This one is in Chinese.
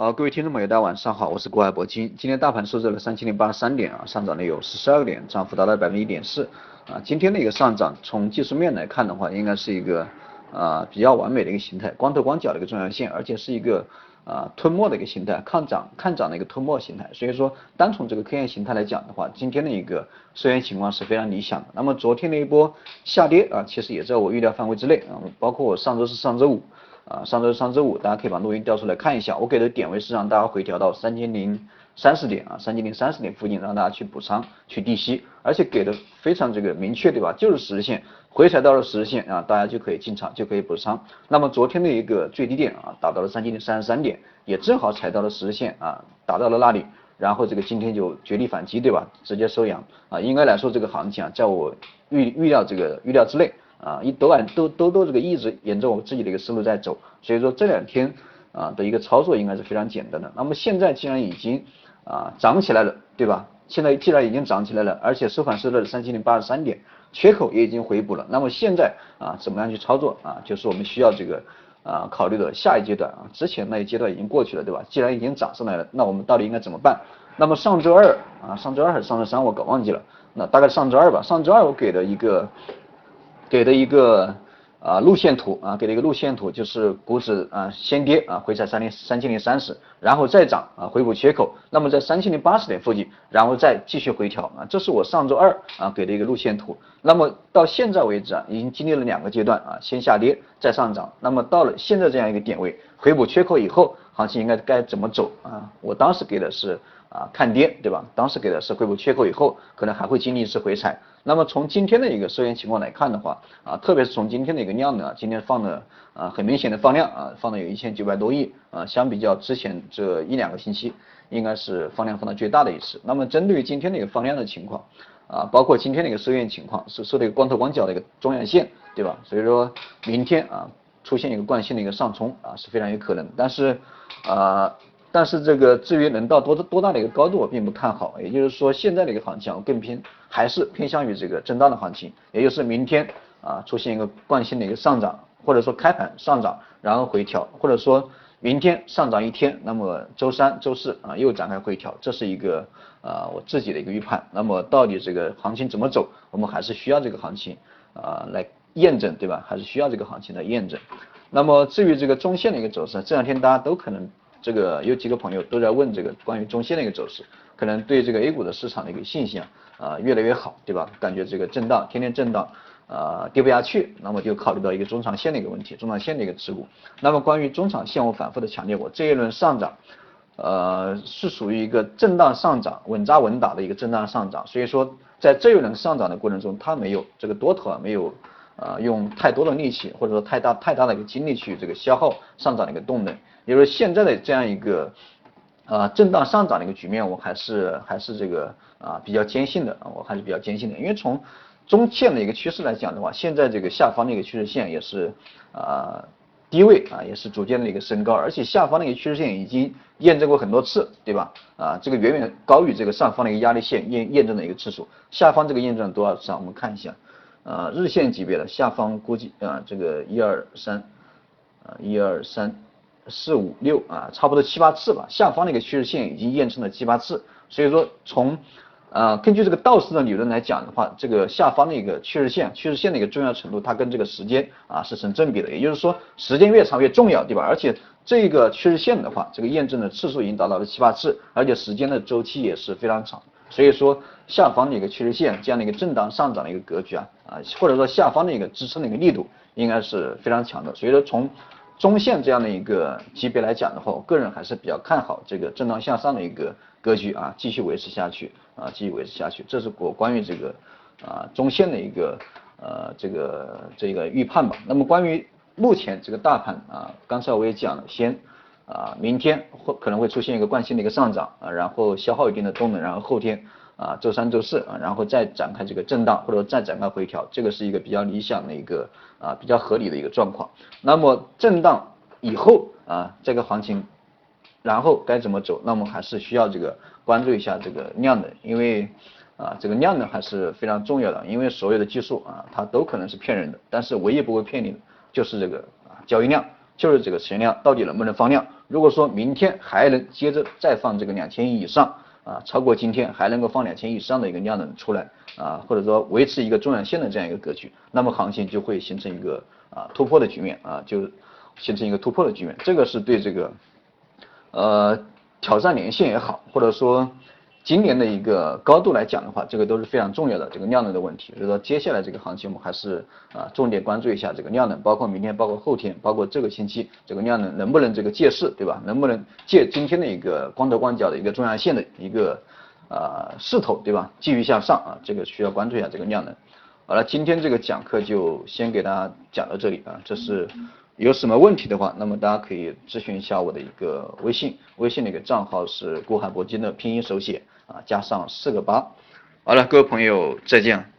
好，各位听众朋友，大家晚上好，我是国海博金。今天大盘收在了三千零八十三点啊，上涨了有十二点，涨幅达到百分之一点四啊。今天的一个上涨，从技术面来看的话，应该是一个啊比较完美的一个形态，光头光脚的一个重要线，而且是一个啊吞没的一个形态，看涨看涨的一个吞没形态。所以说，单从这个 K 线形态来讲的话，今天的一个收线情况是非常理想的。那么昨天的一波下跌啊，其实也在我预料范围之内啊，包括我上周四、上周五。啊，上周上周五，大家可以把录音调出来看一下。我给的点位是让大家回调到三千零三十点啊，三千零三十点附近，让大家去补仓去低吸，而且给的非常这个明确，对吧？就是十日线回踩到了十日线啊，大家就可以进场，就可以补仓。那么昨天的一个最低点啊，达到了三千零三十三点，也正好踩到了十日线啊，达到了那里，然后这个今天就绝地反击，对吧？直接收阳啊，应该来说这个行情啊，在我预预料这个预料之内。啊，一都按都都都这个一直沿着我自己的一个思路在走，所以说这两天啊的一个操作应该是非常简单的。那么现在既然已经啊涨起来了，对吧？现在既然已经涨起来了，而且收盘收了三千零八十三点，缺口也已经回补了。那么现在啊怎么样去操作啊？就是我们需要这个啊考虑的下一阶段啊，之前那一阶段已经过去了，对吧？既然已经涨上来了，那我们到底应该怎么办？那么上周二啊，上周二还是上周三我搞忘记了，那大概上周二吧。上周二我给的一个。给的一个啊路线图啊，给了一个路线图，就是股指啊先跌啊回踩三零三千零三十，然后再涨啊回补缺口，那么在三千零八十点附近，然后再继续回调啊，这是我上周二啊给的一个路线图。那么到现在为止啊，已经经历了两个阶段啊，先下跌再上涨，那么到了现在这样一个点位回补缺口以后，行情应该该怎么走啊？我当时给的是。啊，看跌，对吧？当时给的是回补缺口以后，可能还会经历一次回踩。那么从今天的一个收线情况来看的话，啊，特别是从今天的一个量呢，今天放的啊，很明显的放量啊，放的有一千九百多亿啊，相比较之前这一两个星期，应该是放量放的最大的一次。那么针对于今天的一个放量的情况，啊，包括今天的一个收线情况，是收的一个光头光脚的一个中阳线，对吧？所以说明天啊，出现一个惯性的一个上冲啊，是非常有可能。但是啊。但是这个至于能到多多大的一个高度，我并不看好。也就是说，现在的一个行情我更偏，还是偏向于这个震荡的行情。也就是明天啊出现一个惯性的一个上涨，或者说开盘上涨，然后回调，或者说明天上涨一天，那么周三、周四啊又展开回调，这是一个啊我自己的一个预判。那么到底这个行情怎么走，我们还是需要这个行情啊来验证，对吧？还是需要这个行情来验证。那么至于这个中线的一个走势，这两天大家都可能。这个有几个朋友都在问这个关于中线的一个走势，可能对这个 A 股的市场的一个信心啊啊越来越好，对吧？感觉这个震荡天天震荡啊跌不下去，那么就考虑到一个中长线的一个问题，中长线的一个持股。那么关于中长线，我反复的强调过，这一轮上涨呃是属于一个震荡上涨，稳扎稳打的一个震荡上涨，所以说在这一轮上涨的过程中，它没有这个多头啊没有啊用太多的力气或者说太大太大的一个精力去这个消耗上涨的一个动能。也就是现在的这样一个啊震荡上涨的一个局面，我还是还是这个啊比较坚信的啊，我还是比较坚信的。因为从中线的一个趋势来讲的话，现在这个下方的一个趋势线也是啊低位啊也是逐渐的一个升高，而且下方的一个趋势线已经验证过很多次，对吧？啊这个远远高于这个上方的一个压力线验验证的一个次数，下方这个验证了多少次啊？我们看一下啊日线级别的下方估计啊这个一二三啊一二三。四五六啊，差不多七八次吧。下方的一个趋势线已经验证了七八次，所以说从呃根据这个道氏的理论来讲的话，这个下方的一个趋势线，趋势线的一个重要程度，它跟这个时间啊是成正比的。也就是说，时间越长越重要，对吧？而且这个趋势线的话，这个验证的次数已经达到了七八次，而且时间的周期也是非常长。所以说，下方的一个趋势线这样的一个震荡上涨的一个格局啊啊，或者说下方的一个支撑的一个力度应该是非常强的。所以说从中线这样的一个级别来讲的话，我个人还是比较看好这个震荡向上的一个格局啊，继续维持下去啊，继续维持下去，这是我关于这个啊中线的一个呃这个这个预判吧。那么关于目前这个大盘啊，刚才我也讲了，先啊明天会可能会出现一个惯性的一个上涨啊，然后消耗一定的动能，然后后天。啊，周三、周四啊，然后再展开这个震荡，或者再展开回调，这个是一个比较理想的一个啊，比较合理的一个状况。那么震荡以后啊，这个行情，然后该怎么走？那么还是需要这个关注一下这个量的，因为啊，这个量呢还是非常重要的。因为所有的技术啊，它都可能是骗人的，但是唯一不会骗你的就是这个啊交易量，就是这个成交量到底能不能放量。如果说明天还能接着再放这个两千亿以上啊，超过今天还能够放两千亿以上的一个量能出来啊，或者说维持一个中阳线的这样一个格局，那么行情就会形成一个啊突破的局面啊，就形成一个突破的局面，这个是对这个呃挑战年线也好，或者说。今年的一个高度来讲的话，这个都是非常重要的这个量能的问题。所以说接下来这个行情我们还是啊重点关注一下这个量能，包括明天、包括后天、包括这个星期这个量能能不能这个借势，对吧？能不能借今天的一个光头光脚的一个中阳线的一个啊势头，对吧？继续向上啊，这个需要关注一下这个量能。好了，今天这个讲课就先给大家讲到这里啊，这是。有什么问题的话，那么大家可以咨询一下我的一个微信，微信的一个账号是顾海铂金的拼音手写啊，加上四个八。好了，各位朋友再见。